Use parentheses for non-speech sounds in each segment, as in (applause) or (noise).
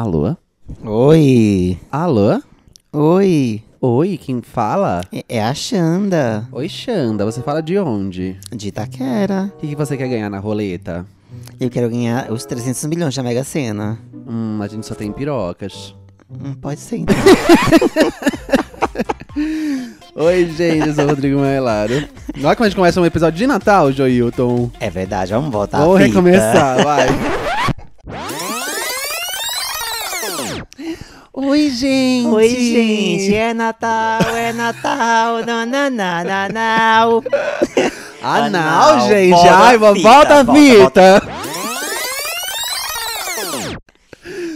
Alô? Oi. Alô? Oi. Oi, quem fala? É- É a Xanda, Oi, Xanda, você fala de onde? de Itaquera. O que, que você quer ganhar na roleta? Eu quero ganhar os 300 milhões da Mega Sena. Hum, a gente só tem pirocas. Hum, pode ser, então. (laughs) Oi, gente, eu sou o Rodrigo Maelaro. Olha como a gente começa um episódio de Natal, Joilton. É verdade, vamos voltar Vamos recomeçar, vai. (laughs) Oi, gente. Oi, gente, é Natal, é Natal, (laughs) nananananau. Ah, não, Anal, gente. volta Ai, fita, volta a volta, fita.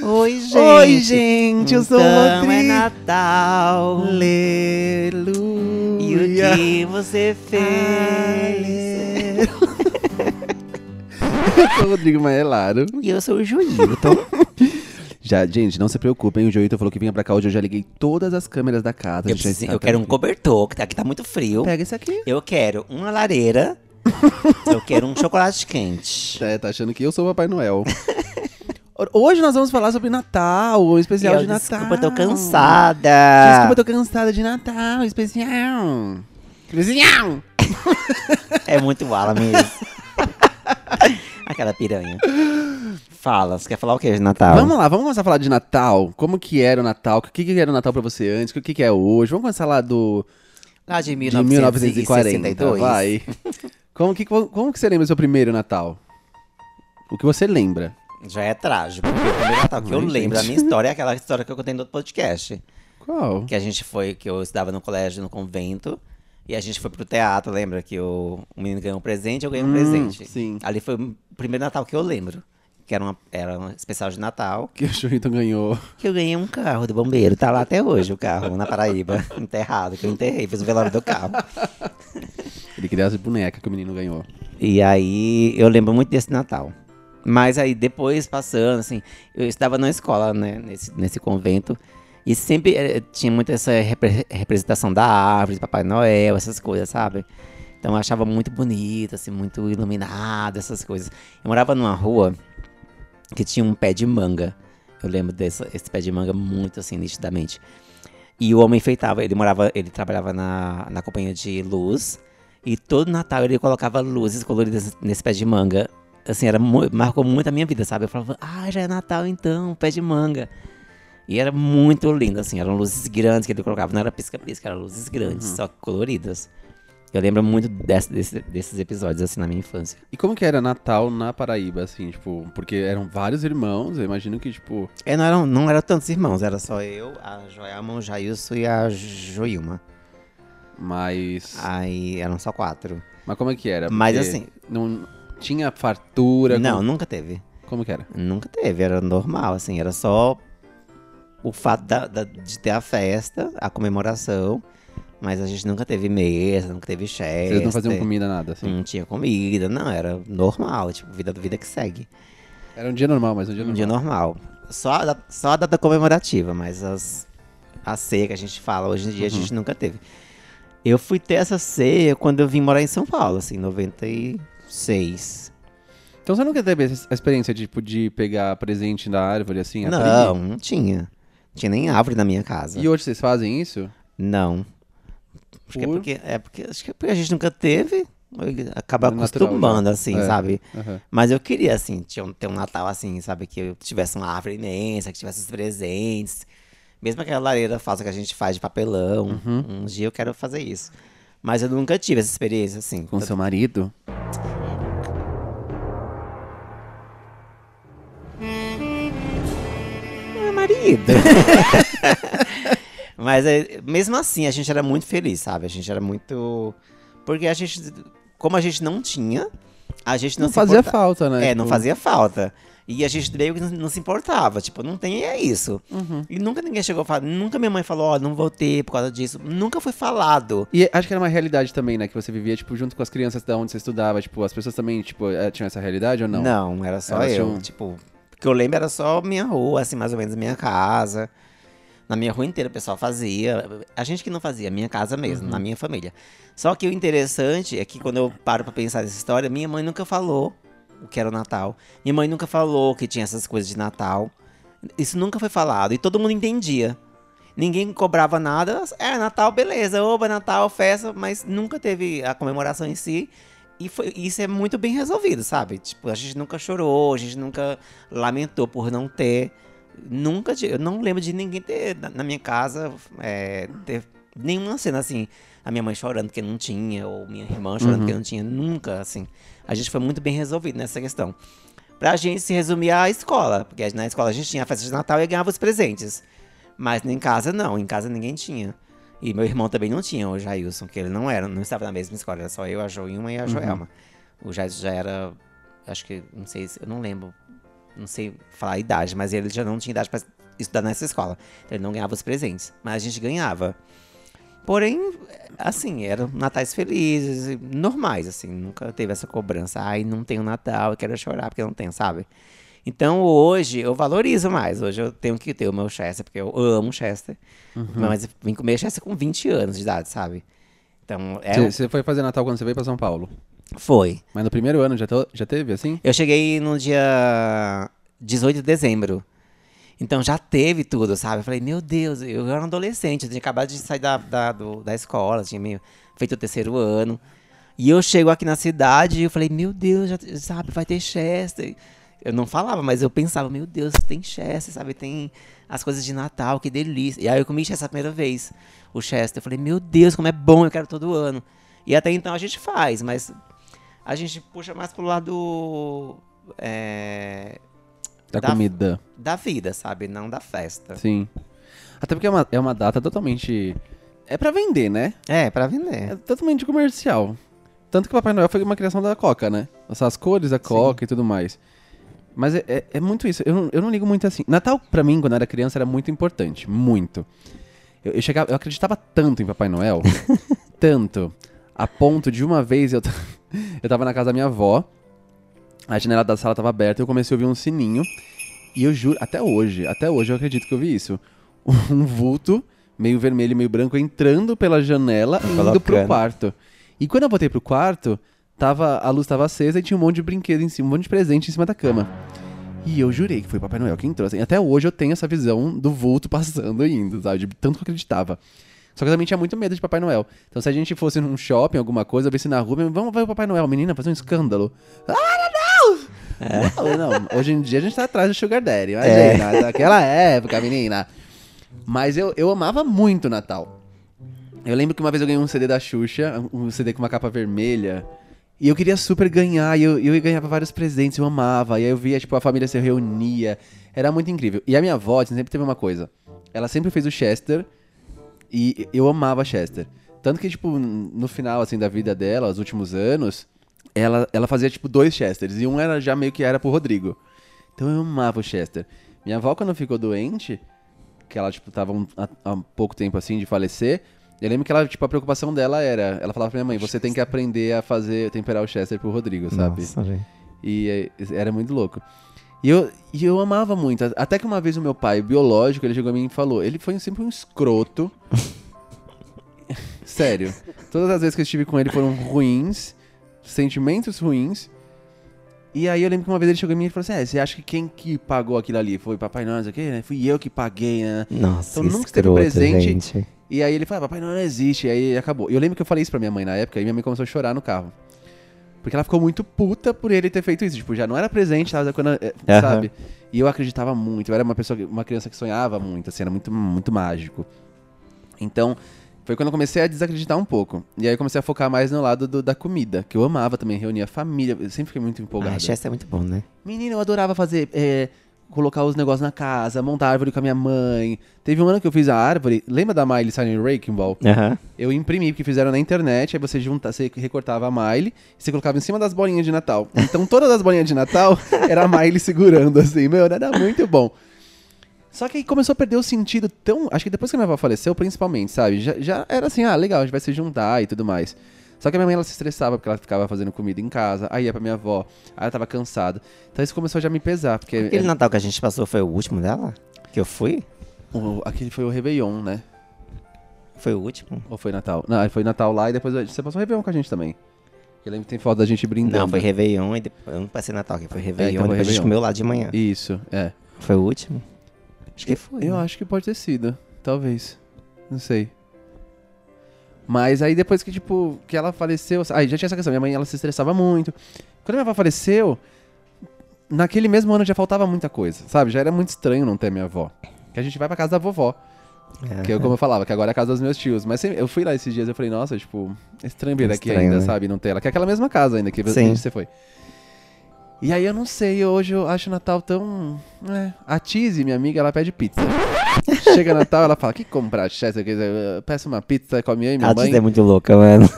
Oi, gente. Oi, gente, eu sou o então é Rodrigo. Natal. E o Aleluia. que você fez? (laughs) Eu sou o Rodrigo Maelaro. E eu sou o Juilton. (laughs) Já, gente, não se preocupem, o Joito falou que vinha pra cá hoje, eu já liguei todas as câmeras da casa. Eu, preciso- eu quero um cobertor, que tá- aqui tá muito frio. Pega esse aqui. Eu quero uma lareira. (laughs) eu quero um chocolate quente. É, tá achando que eu sou o Papai Noel. (laughs) Hoje nós vamos falar sobre Natal, o especial Eu, de Natal. desculpa, eu tô cansada. Desculpa, eu tô cansada de Natal, especial. Especial. (laughs) É muito ala mesmo. Aquela piranha. Fala, você quer falar o que de Natal? Vamos lá, vamos começar a falar de Natal. Como que era o Natal? O que, que era o Natal pra você antes? O que, que é hoje? Vamos começar lá do Lá de de 1962. 1940, vai. Como que, como que você lembra do seu primeiro Natal? O que você lembra? Já é trágico. Porque o primeiro Natal que eu lembro da minha história é aquela história que eu contei no outro podcast. Qual? Que a gente foi, que eu estudava no colégio, no convento. E a gente foi pro teatro, lembra? Que o, o menino ganhou um presente, eu ganhei um Hum, presente. sim. Ali foi o primeiro Natal que eu lembro. Que era, uma, era um especial de Natal. Que o Churrito ganhou. Que eu ganhei um carro do bombeiro. Tá lá até hoje o carro, na Paraíba. (laughs) Enterrado, que eu enterrei. Fiz o velório do carro. (laughs) Ele queria as bonecas que o menino ganhou. E aí eu lembro muito desse Natal. Mas aí depois passando, assim, eu estava na escola, né, nesse, nesse convento. E sempre eh, tinha muito essa repre- representação da árvore, Papai Noel, essas coisas, sabe? Então eu achava muito bonito, assim, muito iluminado, essas coisas. Eu morava numa rua que tinha um pé de manga. Eu lembro desse esse pé de manga muito, assim, nitidamente. E o homem enfeitava, ele morava, ele trabalhava na, na companhia de luz. E todo Natal ele colocava luzes coloridas nesse pé de manga. Assim, era marcou muito a minha vida, sabe? Eu falava, ah, já é Natal então, pé de manga. E era muito lindo, assim, eram luzes grandes que ele colocava, não era pisca-pisca, eram luzes grandes, só que coloridas. Eu lembro muito desse- desse- desses episódios, assim, na minha infância. E como que era Natal na Paraíba, assim, tipo, porque eram vários irmãos, eu imagino que, tipo, É, não, eram, não eram tantos irmãos, era só eu, a Joelma, o Jailson e a Joilma. mais. Aí eram só quatro. Mas como é que era? Mas Porque assim- Não tinha fartura? Não, como, nunca teve. como que era? Nunca teve, era normal, assim, era só o fato da- da- de ter a festa, a comemoração, mas a gente nunca teve mesa, nunca teve chefe. Vocês não faziam comida, nada, assim? Não tinha comida, não, era normal, tipo, vida vida que segue. Era um dia normal, mas um dia Um normal. dia normal. Só a, só a data comemorativa, mas as, a ceia que a gente fala hoje em dia a Uhum. gente nunca teve. Eu fui ter essa ceia quando eu vim morar em São Paulo, assim, em 96. Então você nunca teve essa experiência, tipo, de pegar presente da árvore, assim? Não, não tinha. Tinha nem árvore na minha casa. E hoje vocês fazem isso? Não. Acho que é Por? porque, é porque, acho que é porque a gente nunca teve, acaba É natural, acostumando, já. assim, É. sabe? Aham. Mas eu queria, assim, tinha ter um Natal, assim, sabe? Que eu tivesse uma árvore imensa, que tivesse os presentes. Mesmo aquela lareira falsa que a gente faz de papelão. Uhum. Um dia eu quero fazer isso. Mas eu nunca tive essa experiência, assim. Com seu marido? Meu marido. (laughs) Mas é, mesmo assim, a gente era muito feliz, sabe? A gente era muito. Porque a gente. Como a gente não tinha, a gente não, Não fazia importa- falta, né? É, não Tipo, fazia falta. E a gente meio que não, se importava. Tipo, não tem, é isso. Uhum. E nunca ninguém chegou a falar. Nunca minha mãe falou, ó, não vou ter por causa disso. Nunca foi falado. E acho que era uma realidade também, né? Que você vivia, tipo, junto com as crianças da onde você estudava. Tipo, as pessoas também, tipo, eh, tinham essa realidade ou não? Não, era só Elas eu. tinham- Tipo, que eu lembro era só minha rua, assim, mais ou menos minha casa. Na minha rua inteira o pessoal fazia. A gente que não fazia, minha casa mesmo, na minha família. Só que o interessante é que quando eu paro pra pensar nessa história, minha mãe nunca falou o que era o Natal. Minha mãe nunca falou que tinha essas coisas de Natal. Isso nunca foi falado e todo mundo entendia. Ninguém cobrava nada, era Natal, beleza, oba, Natal, festa, mas nunca teve a comemoração em si. E foi, isso é muito bem resolvido, sabe? Tipo, a gente nunca chorou, a gente nunca lamentou por não ter. Nunca, eu não lembro de ninguém ter na, minha casa é, ter nenhuma cena assim, a minha mãe chorando que não tinha, ou minha irmã chorando Uhum. que não tinha, nunca, assim. A gente foi muito bem resolvido nessa questão. Pra gente se resumir à escola, porque na escola a gente tinha a festa de Natal e ganhava os presentes. Mas em casa não, em casa ninguém tinha. E meu irmão também não tinha, o Jailson, que ele não era, não estava na mesma escola, era só eu, a Joilma e a Joelma. O Jailson já era, acho que, não sei, se- eu não lembro, não sei falar a idade, mas ele já não tinha idade pra estudar nessa escola. Então ele não ganhava os presentes, mas a gente ganhava. Porém, assim, eram natais felizes, normais, assim, nunca teve essa cobrança. Ai, não tenho Natal, eu quero chorar porque não tenho, sabe? Então hoje eu valorizo mais. Hoje eu tenho que ter o meu Chester, porque eu amo Chester. Mas eu vim comer Chester com 20 anos de idade, sabe? Então, é, Você foi fazer Natal quando você veio pra São Paulo. foi. Mas no primeiro ano já, já teve, assim? Eu cheguei no dia 18 de dezembro. Então já teve tudo, sabe? Eu falei, meu Deus, eu era um adolescente, eu tinha acabado de sair da, da, do- da escola, tinha meio, feito o terceiro ano. E eu chego aqui na cidade e eu falei, meu Deus, já, sabe, vai ter Chester. Eu não falava, mas eu pensava, meu Deus, tem Chester, sabe? Tem as coisas de Natal, que delícia. E aí eu comi Chester a primeira vez, o Chester. Eu falei, meu Deus, como é bom, eu quero todo ano. E até então a gente faz, mas a gente puxa mais pro lado é, Da, Da- comida. da vida, sabe? Não da festa. Sim. Até porque é uma, é uma data totalmente. É pra vender, né? É, pra vender. É totalmente comercial. Tanto que o Papai Noel foi uma criação da Coca, né? Essas cores da Coca e tudo mais. Mas é, é- é muito isso. Eu não, eu não ligo muito assim. Natal, pra mim, quando eu era criança, era muito importante. Muito. Eu, eu chegava, eu acreditava tanto em Papai Noel. (laughs) tanto. A ponto de uma vez eu, (laughs) eu tava na casa da minha avó. A janela da sala tava aberta e eu comecei a ouvir um sininho. E eu juro, até hoje, até hoje eu acredito que eu vi isso. (laughs) Um vulto, meio vermelho e meio branco, entrando pela janela e indo pro quarto. E quando eu voltei pro quarto, tava, a luz tava acesa e tinha um monte de brinquedo em cima, um monte de presente em cima da cama. E eu jurei que foi o Papai Noel que entrou. Assim, até hoje eu tenho essa visão do vulto (laughs) passando e indo, sabe? De tanto que eu acreditava. Só que eu também tinha muito medo de Papai Noel. Então se a gente fosse num shopping, alguma coisa, eu visse na rua, vamos ver o Papai Noel, menina, fazer um escândalo. Ah, não! Não, não. Hoje em dia a gente tá atrás do Sugar Daddy. Imagina, naquela época, menina. Mas eu, eu amava muito o Natal. Eu lembro que uma vez eu ganhei um CD da Xuxa, um CD com uma capa vermelha. E eu queria super ganhar, e eu, eu ganhava vários presentes, eu amava. E aí eu via, tipo, a família se reunia. Era muito incrível. E a minha avó sempre teve uma coisa. Ela sempre fez o Chester, e eu amava Chester. Tanto que, tipo, no final, assim, da vida dela, os últimos anos, ela, ela fazia, tipo, dois Chesters. E um era já meio que era pro Rodrigo. Então eu amava o Chester. Minha avó, quando ficou doente, que ela, tipo, tava um- há, há pouco tempo, assim, de falecer, eu lembro que ela, tipo, a preocupação dela era... Ela falava pra minha mãe, você tem que aprender a fazer, temperar o Chester pro Rodrigo, sabe? Nossa, gente. E é, era muito louco. E eu, e eu amava muito. Até que uma vez o meu pai, biológico, ele chegou a mim e falou: ele foi sempre um escroto. (laughs) Sério. Todas as vezes que eu estive com ele foram ruins, sentimentos ruins. E aí eu lembro que uma vez ele chegou em mim e falou assim: É, você acha que quem que pagou aquilo ali? Foi Papai Noel, não sei o quê, né? Fui eu que paguei, né? Nossa, Então nunca esteve escroto, presente. gente. E aí ele falou, ah, Papai Noel não existe. E aí acabou. E eu lembro que eu falei isso pra minha mãe na época, e minha mãe começou a chorar no carro. Porque ela ficou muito puta por ele ter feito isso. Tipo, já não era presente, tava quando, Aham. sabe? E eu acreditava muito. Eu era uma pessoa, uma criança que sonhava muito, assim, era muito, muito mágico. Então, foi quando eu comecei a desacreditar um pouco. E aí eu comecei a focar mais no lado do- da comida, que eu amava também, reunir a família. Eu sempre fiquei muito empolgado. Ah, Chester é muito bom, né? Menino, eu adorava fazer. é, colocar os negócios na casa, montar árvore com a minha mãe. Teve um ano que eu fiz a árvore. Lembra da Miley Signing Wrecking Ball? Eu imprimi, porque fizeram na internet, aí você junta, você recortava a Miley e você colocava em cima das bolinhas de Natal. Então todas as bolinhas de Natal (laughs) era a Miley segurando, assim, meu, era muito bom. Só que aí começou a perder o sentido tão. Acho que depois que a minha avó faleceu, principalmente, sabe? Já, já era assim, ah, legal, a gente vai se juntar e tudo mais. Só que a minha mãe ela se estressava porque ela ficava fazendo comida em casa, aí ia pra minha avó, aí ela tava cansada. Então isso começou já a me pesar, porque. Aquele Natal que a gente passou foi o último dela? Que eu fui? o- aquele foi o Réveillon, né? Foi o último? Ou foi Natal? Não, foi Natal lá e depois você passou o Réveillon com a gente também. Eu lembro que tem foto da gente brindando. Não, foi Réveillon e depois. Eu não passei Natal aqui, foi Réveillon. então foi depois a gente Réveillon. comeu lá de manhã. Isso, é. Foi o último? Acho que foi. Eu né? acho que pode ter sido. Talvez. Não sei. Mas aí depois que, tipo, que ela faleceu. Aí já tinha essa questão. Minha mãe, ela se estressava muito. Quando minha avó faleceu, naquele mesmo ano já faltava muita coisa, sabe? Já era muito estranho não ter minha avó. Que a gente vai pra casa da vovó. É. Que é como eu falava, que agora é a casa dos meus tios. Mas eu fui lá esses dias eu falei, nossa, tipo, estranho vir aqui Estranho, ainda, né? sabe? Não ter ela. Que é aquela mesma casa ainda que Sim. você foi. E aí eu não sei, hoje eu acho o Natal tão. É. A Tizzy, minha amiga, ela pede pizza. (laughs) Chega Natal, ela fala, que comprar, Chester? Eu peço uma pizza, come eu e minha A mãe. Tita é muito louca, mano.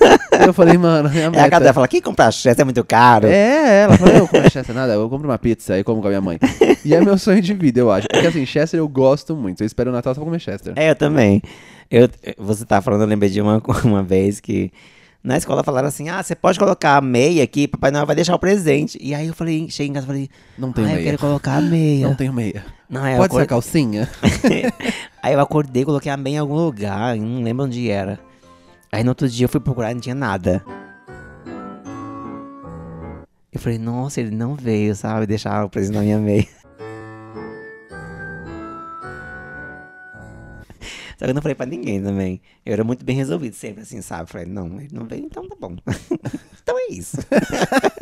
Eu falei, mano, minha É a casa dela fala, quem comprar chester é muito caro. É, ela falou, eu como Chester nada, eu compro uma pizza e como com a minha mãe. E é meu sonho de vida, eu acho. Porque assim, Chester eu gosto muito. Eu espero o Natal só pra comer Chester. É, eu também. Eu, você tá falando, eu lembrei de uma, (laughs) uma vez que na escola falaram assim: ah, você pode colocar a meia aqui, Papai Noel vai deixar o presente. E aí eu falei, cheguei em casa e falei, Não tenho ah, eu meia. quero colocar a meia. Não tenho meia. Não, é, eu Pode ser a calcinha? (laughs) Aí eu acordei, coloquei a meia em algum lugar, não lembro onde era. Aí no outro dia eu fui procurar e não tinha nada. Eu falei, nossa, ele não veio, sabe? Deixar o presente na minha meia. Só que eu não falei pra ninguém também. Eu era muito bem resolvido sempre, assim, sabe? Falei, não, ele não veio, então tá bom. (laughs) então é isso.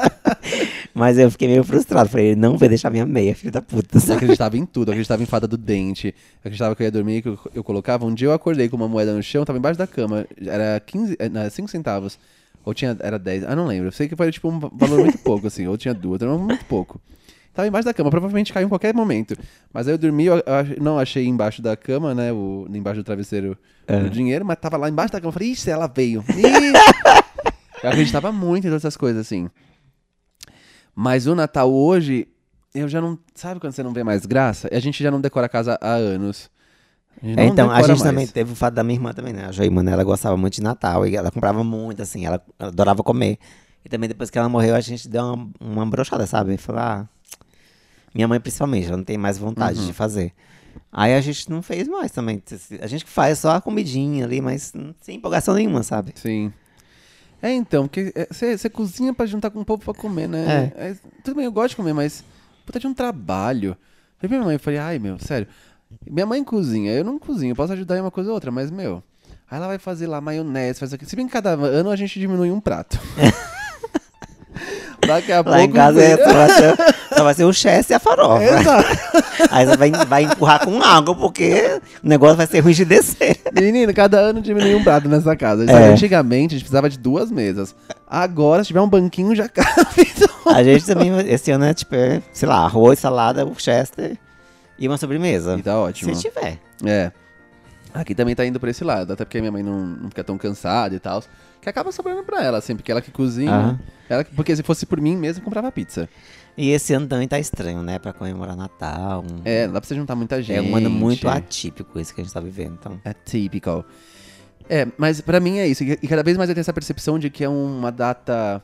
(laughs) Mas eu fiquei meio frustrado. Falei, ele não veio deixar minha meia, filho da puta. Eu acreditava em tudo, eu acreditava em fada do dente, eu acreditava que eu ia dormir, que eu, eu colocava. Um dia eu acordei com uma moeda no chão, tava embaixo da cama, era 15, eh, não, 5 centavos, ou tinha, era 10, ah, não lembro. Eu sei que foi tipo um valor muito pouco, assim, ou tinha duas, era muito pouco. Tava embaixo da cama, provavelmente caiu em qualquer momento. Mas aí eu dormi, eu, eu não achei embaixo da cama, né, o, embaixo do travesseiro o dinheiro, mas tava lá embaixo da cama. Eu falei, ixi, ela veio. (laughs) Eu acreditava muito em todas essas coisas, assim. Mas o Natal hoje, eu já não. Sabe quando você não vê mais graça? A gente já não decora a casa há anos. A É, então, a gente mais. também teve o fato da minha irmã também, né? A Joima, né? Ela gostava muito de Natal e ela comprava muito, assim, ela, ela adorava comer. E também depois que ela morreu, a gente deu uma, uma brochada, sabe? Falou, ah, minha mãe principalmente, ela não tem mais vontade Uhum. de fazer. Aí a gente não fez mais também. A gente que faz só a comidinha ali, mas sem empolgação nenhuma, sabe? Sim. É, então, porque é, você você cozinha pra juntar com o povo pra comer, né? É, tudo bem, eu gosto de comer, mas puta de um trabalho. Falei pra minha mãe, eu falei, ai, meu, sério. Minha mãe cozinha, eu não cozinho, eu posso ajudar em uma coisa ou outra, mas, meu. Aí ela vai fazer lá maionese, faz aqui. Se bem que cada ano a gente diminui um prato. (laughs) Daqui a Lá pouco. em casa é, só, vai ser, só vai ser o chester e a farofa. Exato. (laughs) Aí você vai, vai empurrar com água, porque o negócio vai ser ruim de descer. Menino, cada ano diminui um prato nessa casa. Sabe, Antigamente a gente precisava de duas mesas. Agora, se tiver um banquinho, já (laughs) cabe. A gente também, esse ano é tipo, é, sei lá, arroz, salada, o chester e uma sobremesa. E tá ótimo. Se tiver. É. Aqui também tá indo pra esse lado, até porque minha mãe não, não fica tão cansada e tal. Que acaba sobrando pra ela, assim, porque ela que cozinha. Aham. Ela, que- porque se fosse por mim mesmo, eu comprava pizza. E esse ano também tá estranho, né? Pra comemorar Natal. um- É, dá pra você juntar muita gente. É um ano muito atípico esse que a gente tá vivendo, então. É typical. É, mas pra mim é isso. E cada vez mais eu tenho essa percepção de que é uma data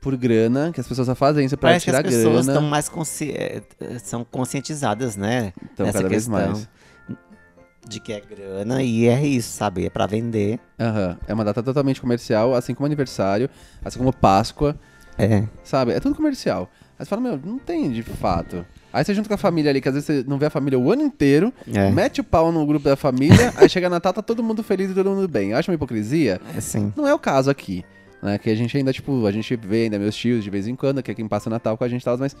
por grana, que as pessoas só fazem isso pra Parece tirar as pessoas grana. estão mais consci... eh, eh, são conscientizadas, né? Então, cada vez questão mais. De que é grana e é isso, sabe? É pra vender. Aham. É uma data totalmente comercial, assim como aniversário, assim como Páscoa, É. sabe? É tudo comercial. Aí você fala, meu, não tem de fato. Aí você junta com a família ali, que às vezes você não vê a família o ano inteiro, É. mete o pau no grupo da família, (laughs) aí chega Natal, tá todo mundo feliz e todo mundo bem. Eu acho uma hipocrisia. É assim. Não é o caso aqui. Né? Que a gente ainda, tipo, a gente vê ainda meus tios de vez em quando, que é quem passa o Natal com a gente e tal, mas.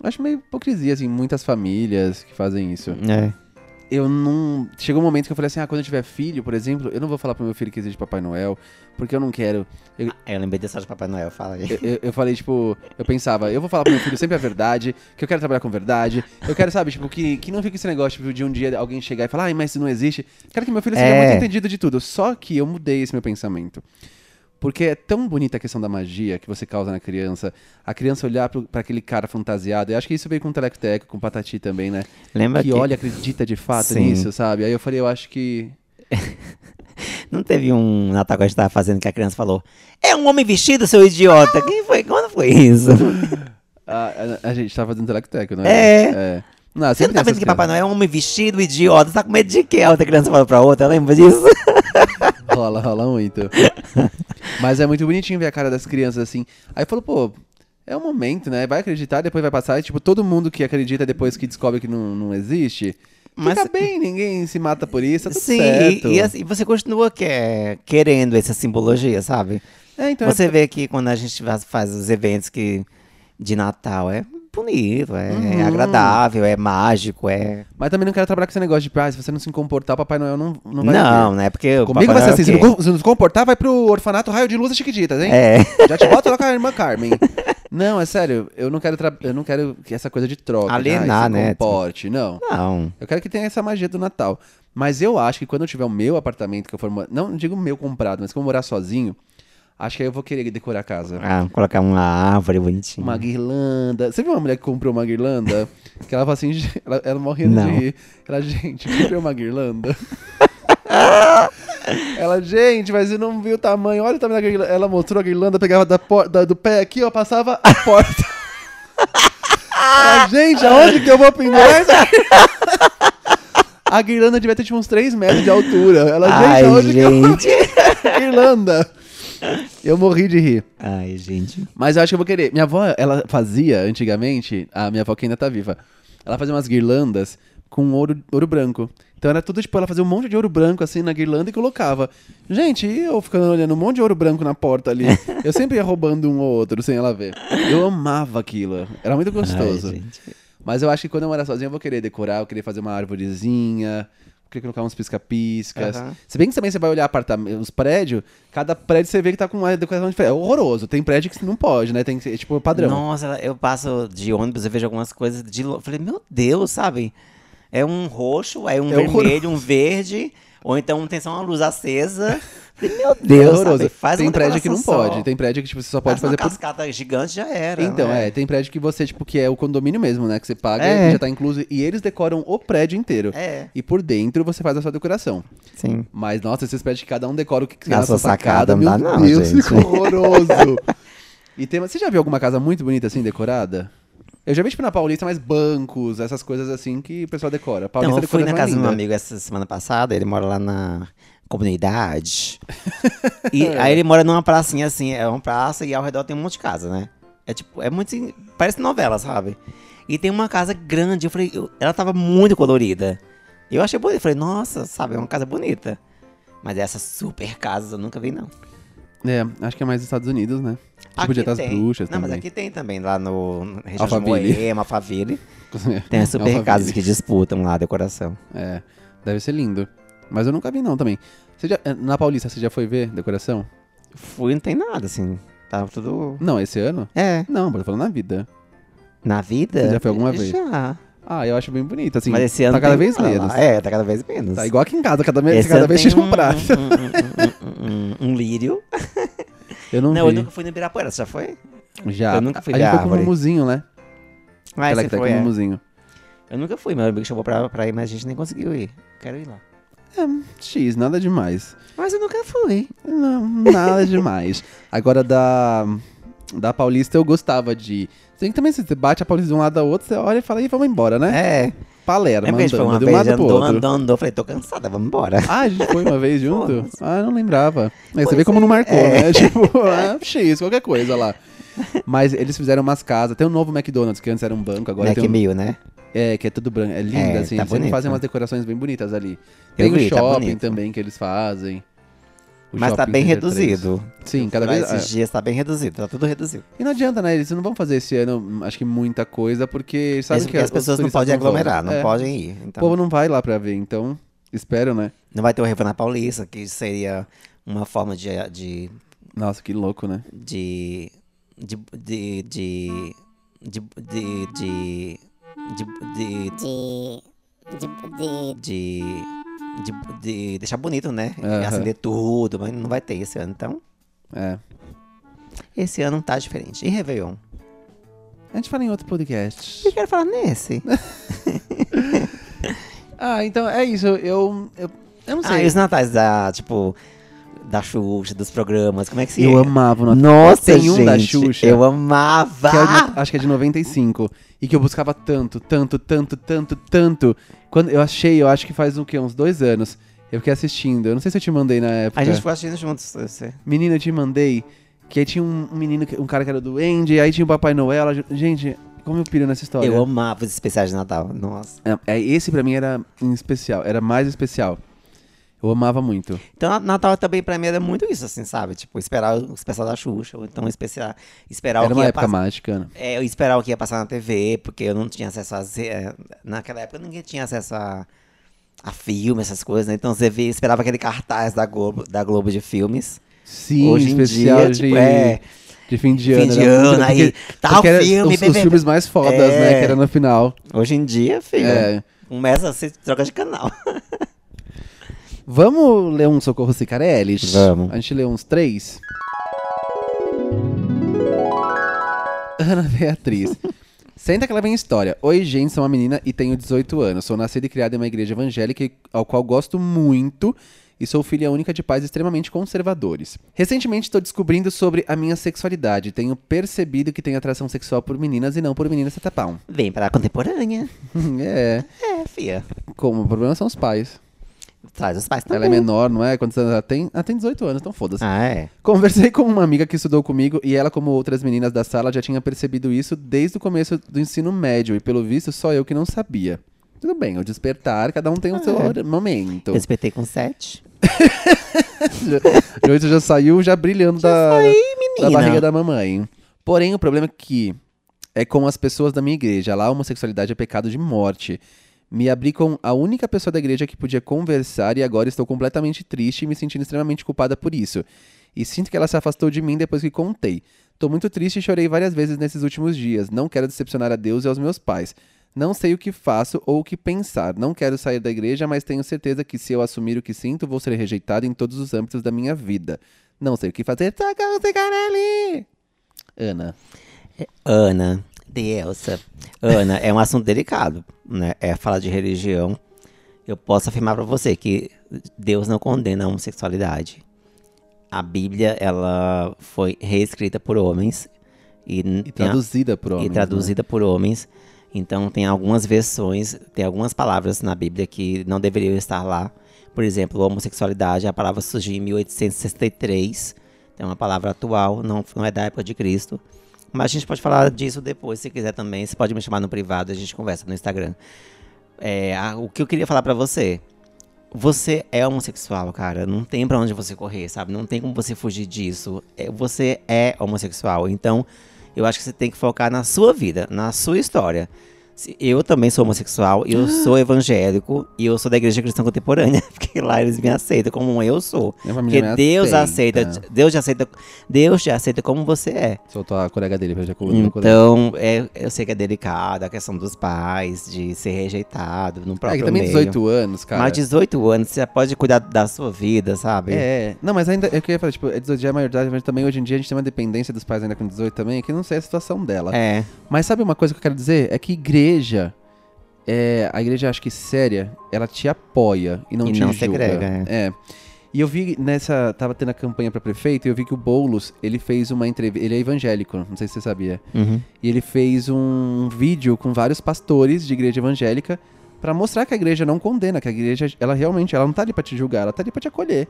eu Acho meio hipocrisia, assim, muitas famílias que fazem isso. É. Eu não. Chegou um momento que eu falei assim: ah, quando eu tiver filho, por exemplo, eu não vou falar pro meu filho que existe Papai Noel, porque eu não quero. Eu, Ah, eu lembrei dessa de Papai Noel, fala aí. eu, eu- eu falei, tipo, eu pensava, eu vou falar pro meu filho sempre a verdade, que eu quero trabalhar com verdade. Eu quero, sabe, tipo, que, que não fique esse negócio tipo, de um dia alguém chegar e falar, ai, mas isso não existe. Quero que meu filho seja É. muito entendido de tudo. Só que eu mudei esse meu pensamento. Porque é tão bonita a questão da magia que você causa na criança. A criança olhar pro, pra aquele cara fantasiado. Eu acho que isso veio com o Telecteco, com o Patati também, né? Lembra que que, olha, acredita de fato Sim. nisso, sabe? Aí eu falei, eu acho que. (laughs) não teve um Natal que a gente tava fazendo que a criança falou: É um homem vestido, seu idiota. Quem foi? Quando foi isso? A, (laughs) a, a gente tava fazendo Telecteco, não É. é? Não, Você não tá vendo que Papai Noel é um homem vestido, idiota? Você tá com medo de quê? A outra criança falou pra outra, lembra disso? Rola, rola muito. (laughs) Mas é muito bonitinho ver a cara das crianças assim. Aí falou, pô, é um momento, né? Vai acreditar, depois vai passar. E, tipo, todo mundo que acredita depois que descobre que não, não existe, Mas Fica bem, ninguém se mata por isso, tá tudo sim, certo. e, e assim, você continua que- querendo essa simbologia, sabe? É, então, Você vê que quando a gente faz, faz os eventos que de Natal é bonito, é Uhum. agradável, é mágico, é. Mas também não quero trabalhar com esse negócio de, ah, se você não se comportar, Papai Noel não, não vai Não, vir. né? Porque Comigo vai ser assim, se é o não, se não se comportar, vai pro orfanato Raio de Luz e Chiquititas, hein? É. (laughs) Já te boto lá com a irmã Carmen. (laughs) Não, é sério, eu não quero, eu não quero que essa coisa de troca. de, Alienar, se né? comporte, não. Não. Eu quero que tenha essa magia do Natal. Mas eu acho que quando eu tiver o meu apartamento, que eu for. mo- Não digo meu comprado, mas que eu morar sozinho, acho que aí eu vou querer decorar a casa. Ah, colocar uma árvore bonitinha. Uma guirlanda. Você viu uma mulher que comprou uma guirlanda? (laughs) que ela fala assim, ela, ela morrendo Não. de rir. Ela, gente, comprei uma guirlanda. (laughs) ela, gente, mas você não viu o tamanho. Olha o tamanho da guirlanda. Ela mostrou a guirlanda, pegava da por- da- do pé aqui, ó, passava a porta. (laughs) ela, gente, aonde que eu vou pendurar essa A guirlanda devia ter tipo uns 3 metros de altura. Ela, gente, Ai, aonde que eu vou gente. guirlanda? (laughs) Eu morri de rir. Ai, gente. Mas eu acho que eu vou querer. Minha avó, ela fazia antigamente, a minha avó que ainda tá viva, ela fazia umas guirlandas com ouro, ouro branco. Então era tudo, tipo, ela fazia um monte de ouro branco assim na guirlanda e colocava. Gente, eu ficando olhando um monte de ouro branco na porta ali. eu (laughs) sempre ia roubando um ou outro sem ela ver. Eu amava aquilo. Era muito gostoso. Ai. Mas eu acho que quando eu morar sozinho eu vou querer decorar, eu querer fazer uma árvorezinha, eu querer colocar uns pisca-piscas. Aham. Se bem que também você vai olhar apartamentos, os prédios, cada prédio você vê que tá com uma decoração diferente. É horroroso. Tem prédio que não pode, né? Tem que ser, tipo, padrão. Nossa, eu passo de ônibus, eu vejo algumas coisas de. Falei, meu Deus, sabe? É um roxo, é um É vermelho, um verde, ou então tem só uma luz acesa. (laughs) Meu Deus, sabe? Faz tem prédio que não pode. só. Tem prédio que tipo, você só pode Faz fazer uma por. cascata gigante já era. Então, né? é, tem prédio que você, tipo, que é o condomínio mesmo, né? Que você paga É. e já tá incluso. E eles decoram o prédio inteiro. É, E por dentro você faz a sua decoração. sim. Mas, nossa, esses prédios que cada um decora o que Na na sua sacada, meu não dá não, Deus, gente. horroroso. (laughs) e tem, você já viu alguma casa muito bonita assim, decorada? Eu já vi, tipo, na Paulista, mais bancos, essas coisas assim que o pessoal decora. Então, Paulista eu fui na casa do meu amigo essa semana passada, ele mora lá na comunidade. (laughs) e aí ele mora numa pracinha assim, é uma praça e ao redor tem um monte de casa, né? É tipo, é muito. assim, Parece novela, sabe? E tem uma casa grande. Eu falei, eu- ela tava muito colorida. Eu achei bonita. Falei, nossa, sabe, é uma casa bonita. Mas essas super casas eu nunca vi, não. É, acho que é mais dos Estados Unidos, né? Tipo, Aqui Dia das tem. Bruxas Não, mas também. aqui tem também, lá no no região de Alphaville. Moema, Alphaville. (laughs) Tem as super casas que disputam lá a decoração. É, deve ser lindo. Mas eu nunca vi não também. Você já- eh, na Paulista, você já foi ver decoração? Fui não tem nada, assim. Tava tudo. Não, esse ano? É. Não, mas eu tô falando na vida. Na vida? Você já foi alguma vez? Já. Ah, eu acho bem bonito, assim. Mas esse ano tá cada tem vez menos. lá. É, tá cada vez menos. Tá igual aqui em casa, cada, vez cada vez (laughs) um prato. Um, um, um, lírio. Eu não, Não, eu vi. nunca fui no Ibirapuera, você já foi? Já. eu nunca fui A gente foi com o. Mumuzinho, né? Aquela que tá com foi, o é. Mumuzinho. Eu nunca fui, meu amigo chamou pra, pra ir, mas a gente nem conseguiu ir. Quero ir lá. X, nada demais. Mas eu nunca fui. Não, nada demais. Agora da da Paulista eu gostava de. Tem que também se você bate a Paulista de um lado ao outro, você olha e fala, e vamos embora, né? É. Palerma, Lembra que a gente foi uma de um vez, andou, outro. andou, andou. Falei, tô cansada, vamos embora. Ah, a gente foi uma vez (laughs) junto? Ah, não lembrava. Aí você vê como não marcou, é. né? (laughs) Tipo, ah, X, qualquer coisa lá. Mas eles fizeram umas casas. Tem um novo McDonald's, que antes era um banco, agora Mac tem um... Mil, né? É, que é tudo branco. É lindo, É, assim. tá eles bonito. fazem umas decorações bem bonitas ali. Tem o vi, tá shopping bonito. também que eles fazem. O Mas tá bem Center 3. reduzido. Sim, cada vez... Esses é. dias tá bem reduzido, tá tudo reduzido. E não adianta, né? Eles não vão fazer esse ano, acho que muita coisa, porque sabem Mesmo que que as pessoas não podem aglomerar, não É, podem ir. O Então, povo não vai lá pra ver, então espero, né? não vai ter o Revo na Paulista, que seria uma forma de, de Nossa, que louco, né? de de de de de de de de de de, de, de, de, de deixar bonito, né? Aham. Acender tudo, mas não vai ter esse ano. Então, É. esse ano tá diferente. E Réveillon? A gente fala em outro Eu podcast. quero falar nesse. (laughs) Ah, então é isso. Eu, eu, eu não Ah, sei. e os natais da, tipo, da Xuxa, dos programas, como é que se eu é? amava o Natal. Nossa, Tem um gente, da Xuxa. eu amava! Que é de- acho que é de 95. E que eu buscava tanto, tanto, tanto, tanto, tanto. Quando eu achei, eu acho que faz o quê? Uns dois anos. Eu fiquei assistindo. Eu não sei se eu te mandei na época. A gente foi assistindo juntos. Você. Menina, eu te mandei. Que aí tinha um, menino, um cara que era doente, aí tinha o Papai Noel. Gente, como eu piro nessa história. Eu amava os especiais de Natal. Nossa. É, é, esse pra mim era em especial, era mais especial. Eu amava muito. Então, Natal também pra mim era muito isso, assim, sabe? Tipo, esperar o especial da Xuxa, ou então esperar, esperar era o que uma ia época passar. mágica. né? É, eu esperar o que ia passar na TV, porque eu não tinha acesso a. é, Naquela época ninguém tinha acesso a, a filme, essas coisas, né? Então você via, esperava aquele cartaz da Globo, da Globo de filmes. Sim, Hoje em especial dia, de, tipo, é, de fim de fim ano. de era muito- ano, aí porque- tá porque era filme, os, bebê. os filmes mais fodas, É. né? Que era no final. Hoje em dia, filho, É. começa a se troca de canal. (laughs) Vamos ler um Socorro Cicarelis? Vamos. A gente lê uns três. Ana (laughs) Beatriz. Senta que ela vem história. Oi, gente, sou uma menina e tenho 18 anos. Sou nascida e criada em uma igreja evangélica ao qual gosto muito e sou filha única de pais extremamente conservadores. Recentemente estou descobrindo sobre a minha sexualidade. Tenho percebido que tenho atração sexual por meninas e não por meninas setapão. Vem pra contemporânea. (laughs) é, É, fia. como o problema são os pais. Traz os pais também. Ela é menor, não é? Quantos anos ela tem? Ela tem 18 anos, então foda-se. Ah, é. Conversei com uma amiga que estudou comigo e ela, como outras meninas da sala, já tinha percebido isso desde o começo do ensino médio e, pelo visto, só eu que não sabia. Tudo bem, o despertar, cada um tem o seu É. momento. Respeitei com sete. (laughs) Joyce já saiu já brilhando da, da menina. barriga da mamãe. Porém, o problema é que é com as pessoas da minha igreja. Lá, a homossexualidade é pecado de morte. Me abri com a única pessoa da igreja que podia conversar e agora estou completamente triste e me sentindo extremamente culpada por isso. E sinto que ela se afastou de mim depois que contei. Tô muito triste e chorei várias vezes nesses últimos dias. Não quero decepcionar a Deus e aos meus pais. Não sei o que faço ou o que pensar. Não quero sair da igreja, mas tenho certeza que se eu assumir o que sinto, vou ser rejeitado em todos os âmbitos da minha vida. Não sei o que fazer. Cicarelli! Ana. Ana, Elsa. Ana, é um assunto delicado, né? É falar de religião. Eu posso afirmar pra você que Deus não condena a homossexualidade. A Bíblia, ela foi reescrita por homens e, E a- traduzida por homens. e traduzida por homens. Então tem algumas versões, tem algumas palavras na Bíblia que não deveriam estar lá. Por exemplo, homossexualidade, a palavra surgiu em 1863. É uma palavra atual, não, não é da época de Cristo. Mas a gente pode falar disso depois, se quiser também. Você pode me chamar no privado, a gente conversa no Instagram. É, a- o que eu queria falar pra você. Você é homossexual, cara. Não tem pra onde você correr, sabe? Não tem como você fugir disso. É, você é homossexual. Então, eu acho que você tem que focar na sua vida, na sua história. Eu também sou homossexual, eu sou evangélico e eu sou da igreja cristã contemporânea, (laughs) porque lá eles me aceitam como eu sou. Porque Deus aceita. aceita, Deus te aceita, Deus te aceita como você é. Soltou a colega dele pra já coluna. Então, é, eu sei que é delicado a questão dos pais, de ser rejeitado no É próprio que também meio. 18 anos, cara. Mas 18 anos, você pode cuidar da sua vida, sabe? É, não, mas ainda, eu queria falar, tipo, é 18 já é maioridade, mas também hoje em dia a gente tem uma dependência dos pais ainda com 18 também, que eu não sei a situação dela. É. Mas sabe uma coisa que eu quero dizer? É que igreja, é, a igreja acho que séria, ela te apoia e não E te não julga. segrega, é. é. E eu vi nessa, tava tendo a campanha pra prefeito, e eu vi que o Boulos, ele fez uma entrevista, ele é evangélico, não sei se você sabia. Uhum. E ele fez um vídeo com vários pastores de igreja evangélica pra mostrar que a igreja não condena, que a igreja, ela realmente, ela não tá ali pra te julgar, ela tá ali pra te acolher.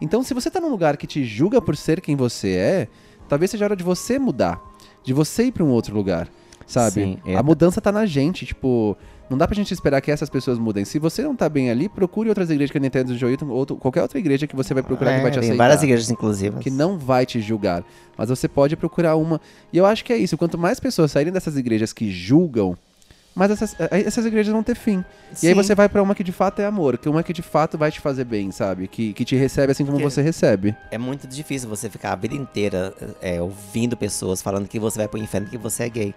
Então, se você tá num lugar que te julga por ser quem você é, talvez seja a hora de você mudar, de você ir pra um outro lugar, sabe? Sim, é. A mudança tá na gente, tipo, não dá pra gente esperar que essas pessoas mudem. Se você não tá bem ali, procure outras igrejas que nem tem do Joilton, ou qualquer outra igreja que você vai procurar que É, vai te tem aceitar várias igrejas inclusivas. que não vai te julgar. Mas você pode procurar uma. E eu acho que é isso. Quanto mais pessoas saírem dessas igrejas que julgam, mais essas, eh, essas igrejas vão ter fim. E aí Sim. você vai pra uma que de fato é amor, que uma que de fato vai te fazer bem, sabe? Que, que te recebe assim como Porque- você recebe. É muito difícil você ficar a vida inteira é, ouvindo pessoas falando que você vai pro inferno porque você é gay.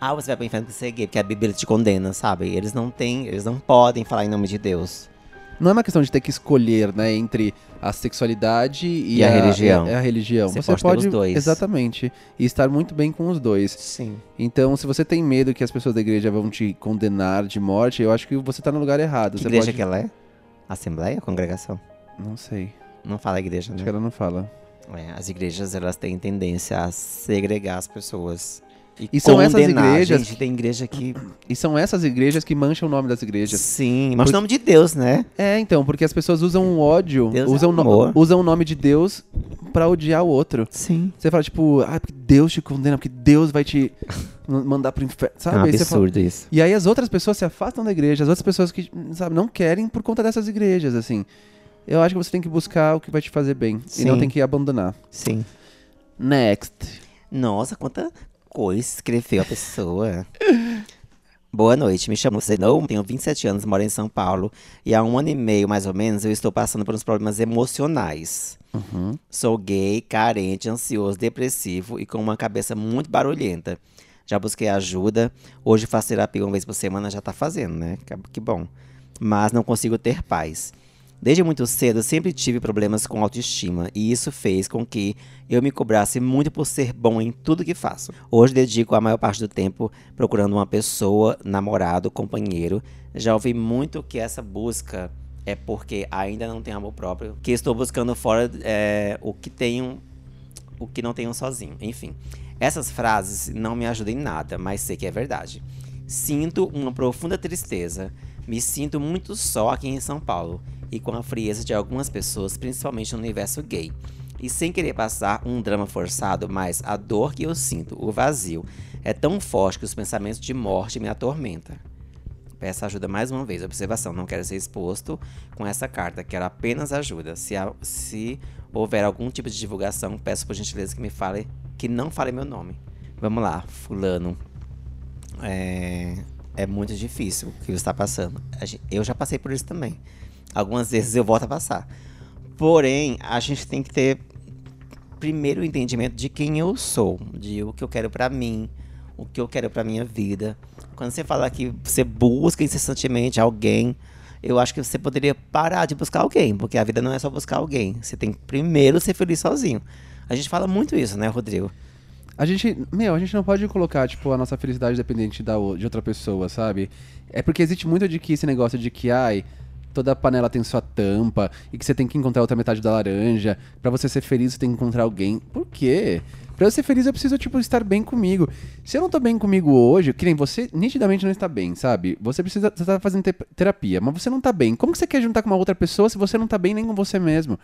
Ah, você vai pro inferno porque você é gay, porque a Bíblia te condena, sabe? Eles não têm, eles não podem falar em nome de Deus. Não é uma questão de ter que escolher, né, entre a sexualidade e, E a religião. e a religião. Você Você, pode pode, os dois. exatamente, e estar muito bem com os dois. Sim. Então, se você tem medo que as pessoas da igreja vão te condenar de morte, eu acho que você tá no lugar errado. Que você igreja pode... que ela é? Assembleia? Congregação? Não sei. Não fala igreja, Acho né? que ela não fala. É, as igrejas, elas têm tendência a segregar as pessoas. E são essas igrejas Gente, tem igreja que... E são essas igrejas que mancham o nome das igrejas. Sim, mas o nome de Deus, né? É, então, porque as pessoas usam o ódio, Deus é usam, no- amor. usam o nome de Deus pra odiar o outro. Sim. Você fala, tipo, ah, porque Deus te condena, porque Deus vai te mandar pro inferno, É sabe? um Aí você fala- absurdo isso. E aí as outras pessoas se afastam da igreja, as outras pessoas que, sabe, não querem por conta dessas igrejas, assim. Eu acho que você tem que buscar o que vai te fazer bem. E não Sim. tem que abandonar. Sim. Next. Nossa, quanta coisa escreveu a pessoa. (laughs) Boa noite, me chamo Zenon, tenho 27 anos, moro em São Paulo e há um ano e meio, mais ou menos, eu estou passando por uns problemas emocionais. Uhum. Sou gay, carente, ansioso, depressivo e com uma cabeça muito barulhenta. Já busquei ajuda, hoje faço terapia uma vez por semana, já tá fazendo, né? Que- Que bom. Mas não consigo ter paz. Desde muito cedo, sempre tive problemas com autoestima e isso fez com que eu me cobrasse muito por ser bom em tudo que faço. Hoje dedico a maior parte do tempo procurando uma pessoa, namorado, companheiro. Já ouvi muito que essa busca é porque ainda não tenho amor próprio, que estou buscando fora é, o que tenho, o que não tenho sozinho. Enfim, essas frases não me ajudam em nada, mas sei que é verdade. Sinto uma profunda tristeza. Me sinto muito só aqui em São Paulo e com a frieza de algumas pessoas, principalmente no universo gay. E sem querer passar um drama forçado, mas a dor que eu sinto, o vazio, é tão forte que os pensamentos de morte me atormentam. Peço ajuda mais uma vez. Observação: não quero ser exposto com essa carta, quero apenas ajuda. Se, há- se houver algum tipo de divulgação, peço por gentileza que me fale, que não fale meu nome. Vamos lá, Fulano. É, é muito difícil o que você está passando. A Eu já passei por isso também. Algumas vezes eu volto a passar. Porém, a gente tem que ter primeiro o entendimento de quem eu sou, de o que eu quero pra mim, o que eu quero pra minha vida. Quando você fala que você busca incessantemente alguém, eu acho que você poderia parar de buscar alguém, porque a vida não é só buscar alguém. Você tem que primeiro ser feliz sozinho. A gente fala muito isso, né, Rodrigo? A gente, meu, a gente não pode colocar, tipo, a nossa felicidade dependente da, de outra pessoa, sabe? É porque existe muito de que esse negócio de que, ai, toda panela tem sua tampa e que você tem que encontrar outra metade da laranja. Pra você ser feliz, você tem que encontrar alguém. Por quê? Pra eu ser feliz, eu preciso, tipo, estar bem comigo. Se eu não tô bem comigo hoje, que nem você nitidamente não está bem, sabe? Você precisa, você tá fazendo te- terapia, mas você não tá bem. Como que você quer juntar com uma outra pessoa se você não tá bem nem com você mesmo?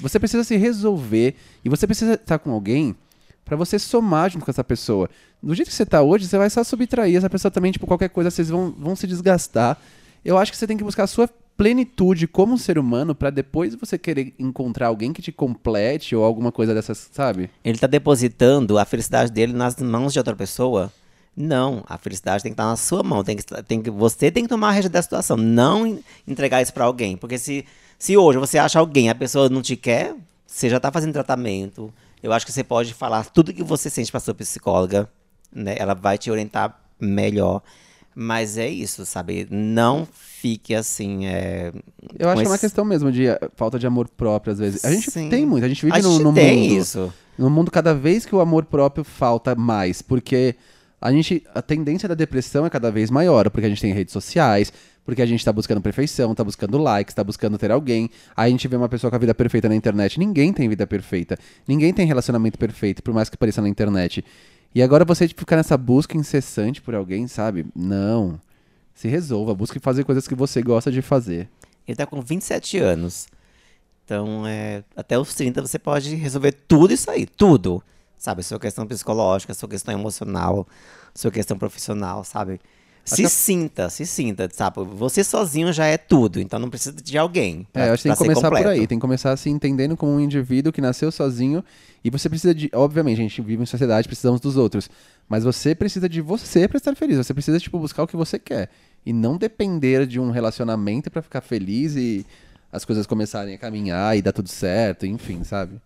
Você precisa se resolver e você precisa estar com alguém Pra você somar junto com essa pessoa. Do jeito que você tá hoje, você vai só subtrair. Essa pessoa também, tipo, qualquer coisa, vocês vão, vão se desgastar. Eu acho que você tem que buscar a sua plenitude como ser humano pra depois você querer encontrar alguém que te complete ou alguma coisa dessas, sabe? Ele tá depositando a felicidade dele nas mãos de outra pessoa? Não, a felicidade tem que estar na sua mão. Tem que, tem que, você tem que tomar a rédea da situação, não en- entregar isso pra alguém. Porque se, se hoje você acha alguém, a pessoa não te quer, você já tá fazendo tratamento. Eu acho que você pode falar tudo que você sente pra sua psicóloga, né? Ela vai te orientar melhor. Mas é isso, sabe? Não fique assim. É... Eu acho que é uma esse- questão mesmo de eh, falta de amor próprio, às vezes. A gente Sim. tem muito, a gente vive A no, gente no tem mundo. isso. No mundo, cada vez que o amor próprio falta mais, porque a gente. A tendência da depressão é cada vez maior, porque a gente tem redes sociais, porque a gente tá buscando perfeição, tá buscando likes, tá buscando ter alguém. Aí a gente vê uma pessoa com a vida perfeita na internet. Ninguém tem vida perfeita. Ninguém tem relacionamento perfeito, por mais que pareça na internet. E agora você tipo, ficar nessa busca incessante por alguém, sabe? Não. Se resolva, busque fazer coisas que você gosta de fazer. Ele tá com 27 anos. Então, é, até os 30 você pode resolver tudo isso aí, tudo. Sabe, sua questão psicológica, sua questão emocional, sua questão profissional, sabe? Se sinta, se sinta, sabe? Você sozinho já é tudo, então não precisa de alguém. Pra, É, eu acho que tem que começar por completo. aí. Tem que começar se entendendo como um indivíduo que nasceu sozinho. E você precisa de. Obviamente, a gente vive em sociedade, precisamos dos outros. Mas você precisa de você pra estar feliz. Você precisa, tipo, buscar o que você quer. E não depender de um relacionamento pra ficar feliz e as coisas começarem a caminhar e dar tudo certo, enfim, sabe?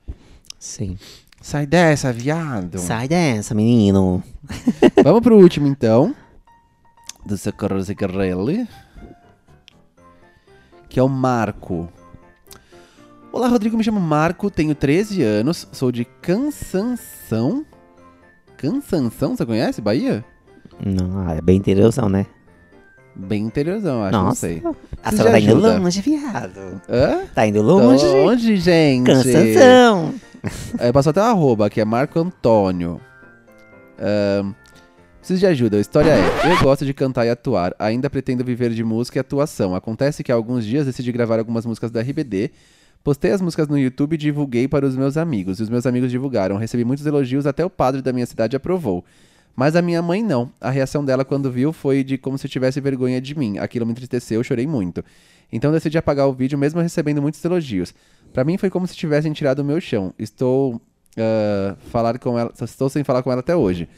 Sim. Sai dessa, viado. Sai dessa, menino. (laughs) Vamos pro último, então. Do Socorro Zicarelli. Que é o Marco. Olá, Rodrigo. Me chamo Marco, tenho 13 anos, sou de Cansanção. Cansanção, você conhece? Bahia? Não, ah, é bem interiorzão, né? Bem interiorzão, acho, não Nossa. sei. A senhora tá indo longe, viado. Hã? Tá indo Tô longe. Longe, gente. Cansação. É, (laughs) passou até um arroba, que é Marco Antônio. Ahn, preciso de ajuda. A história é: eu gosto de cantar e atuar. Ainda pretendo viver de música e atuação. Acontece que há alguns dias decidi gravar algumas músicas da RBD Postei as músicas no YouTube e divulguei para os meus amigos. E os meus amigos divulgaram. Recebi muitos elogios, até o padre da minha cidade aprovou. Mas a minha mãe não. A reação dela quando viu foi de como se tivesse vergonha de mim. Aquilo me entristeceu, eu chorei muito. Então decidi apagar o vídeo mesmo recebendo muitos elogios. Para mim foi como se tivessem tirado o meu chão. Estou uh, falar com ela, estou sem falar com ela até hoje.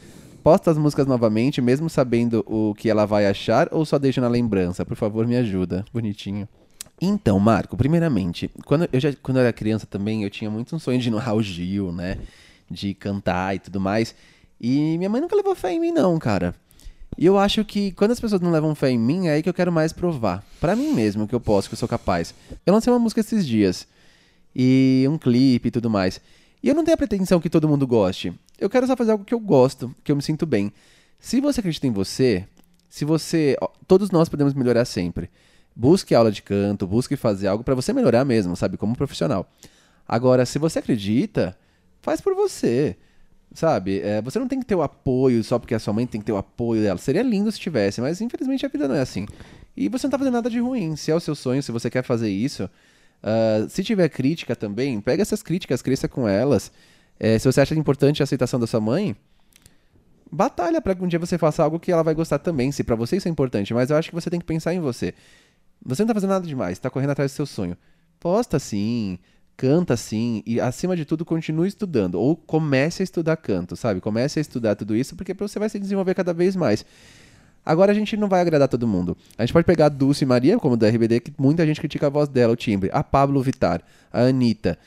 Posta as músicas novamente, mesmo sabendo o que ela vai achar, ou só deixa na lembrança? Por favor, me ajuda. Bonitinho. Então, Marco, primeiramente, quando eu, já, quando eu era criança também, eu tinha muito um sonho de ir no Raul Gil, né? De cantar e tudo mais. E minha mãe nunca levou fé em mim, não, cara. E eu acho que quando as pessoas não levam fé em mim, é aí que eu quero mais provar. para mim mesmo, que eu posso, que eu sou capaz. Eu lancei uma música esses dias. E um clipe e tudo mais. E eu não tenho a pretensão que todo mundo goste. Eu quero só fazer algo que eu gosto, que eu me sinto bem. Se você acredita em você, se você. Todos nós podemos melhorar sempre. Busque aula de canto, busque fazer algo para você melhorar mesmo, sabe? Como profissional. Agora, se você acredita, faz por você. Sabe? É, você não tem que ter o apoio só porque a sua mãe tem que ter o apoio dela. Seria lindo se tivesse, mas infelizmente a vida não é assim. E você não tá fazendo nada de ruim. Se é o seu sonho, se você quer fazer isso, uh, se tiver crítica também, pega essas críticas, cresça com elas. É, se você acha importante a aceitação da sua mãe, batalha para que um dia você faça algo que ela vai gostar também, se para você isso é importante. Mas eu acho que você tem que pensar em você. Você não tá fazendo nada demais, tá correndo atrás do seu sonho. Posta sim, canta sim, e acima de tudo continue estudando. Ou comece a estudar canto, sabe? Comece a estudar tudo isso, porque você vai se desenvolver cada vez mais. Agora a gente não vai agradar todo mundo. A gente pode pegar a Dulce Maria, como da RBD, que muita gente critica a voz dela, o timbre. A Pablo Vitar, a Anitta.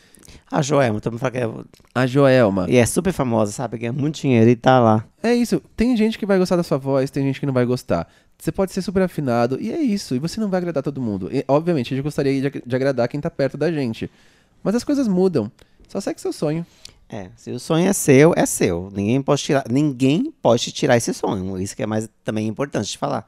A Joelma, mundo fala que é... A Joelma. E é super famosa, sabe? Ganha muito dinheiro e tá lá. É isso. Tem gente que vai gostar da sua voz, tem gente que não vai gostar. Você pode ser super afinado, e é isso. E você não vai agradar todo mundo. E, obviamente, a gente gostaria de, de agradar quem tá perto da gente. Mas as coisas mudam. Só segue seu sonho. É, se o sonho é seu, é seu. Ninguém pode tirar, ninguém pode te tirar esse sonho. Isso que é mais também importante de falar.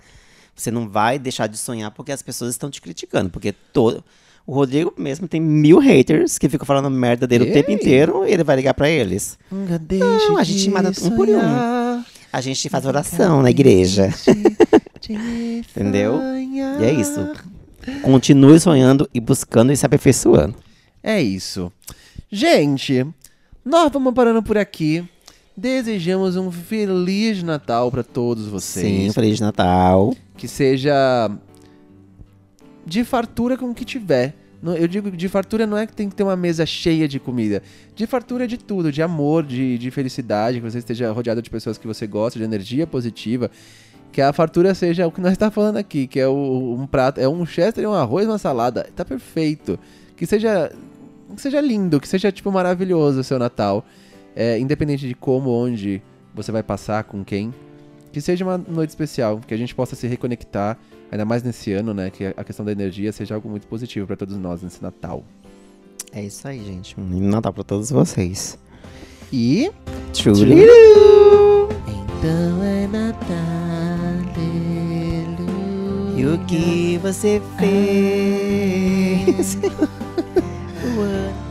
Você não vai deixar de sonhar porque as pessoas estão te criticando. Porque todo. O Rodrigo mesmo tem mil haters que ficam falando merda dele Ei. o tempo inteiro e ele vai ligar para eles. Não, a gente mata um por um. A gente faz oração na igreja. (laughs) Entendeu? E é isso. Continue sonhando e buscando e se aperfeiçoando. É isso. Gente, nós vamos parando por aqui. Desejamos um feliz Natal para todos vocês. Sim, feliz Natal. Que seja de fartura com o que tiver. Eu digo de fartura não é que tem que ter uma mesa cheia de comida. De fartura de tudo, de amor, de, de felicidade, que você esteja rodeado de pessoas que você gosta, de energia positiva que a fartura seja o que nós está falando aqui, que é o, um prato, é um chester, um arroz, uma salada, tá perfeito. Que seja, que seja lindo, que seja tipo maravilhoso o seu Natal, é, independente de como, onde você vai passar, com quem, que seja uma noite especial, que a gente possa se reconectar, ainda mais nesse ano, né, que a questão da energia seja algo muito positivo para todos nós nesse Natal. É isso aí, gente. Um Natal para todos vocês. E. Truly. Então é Natal. E o que você fez? (laughs)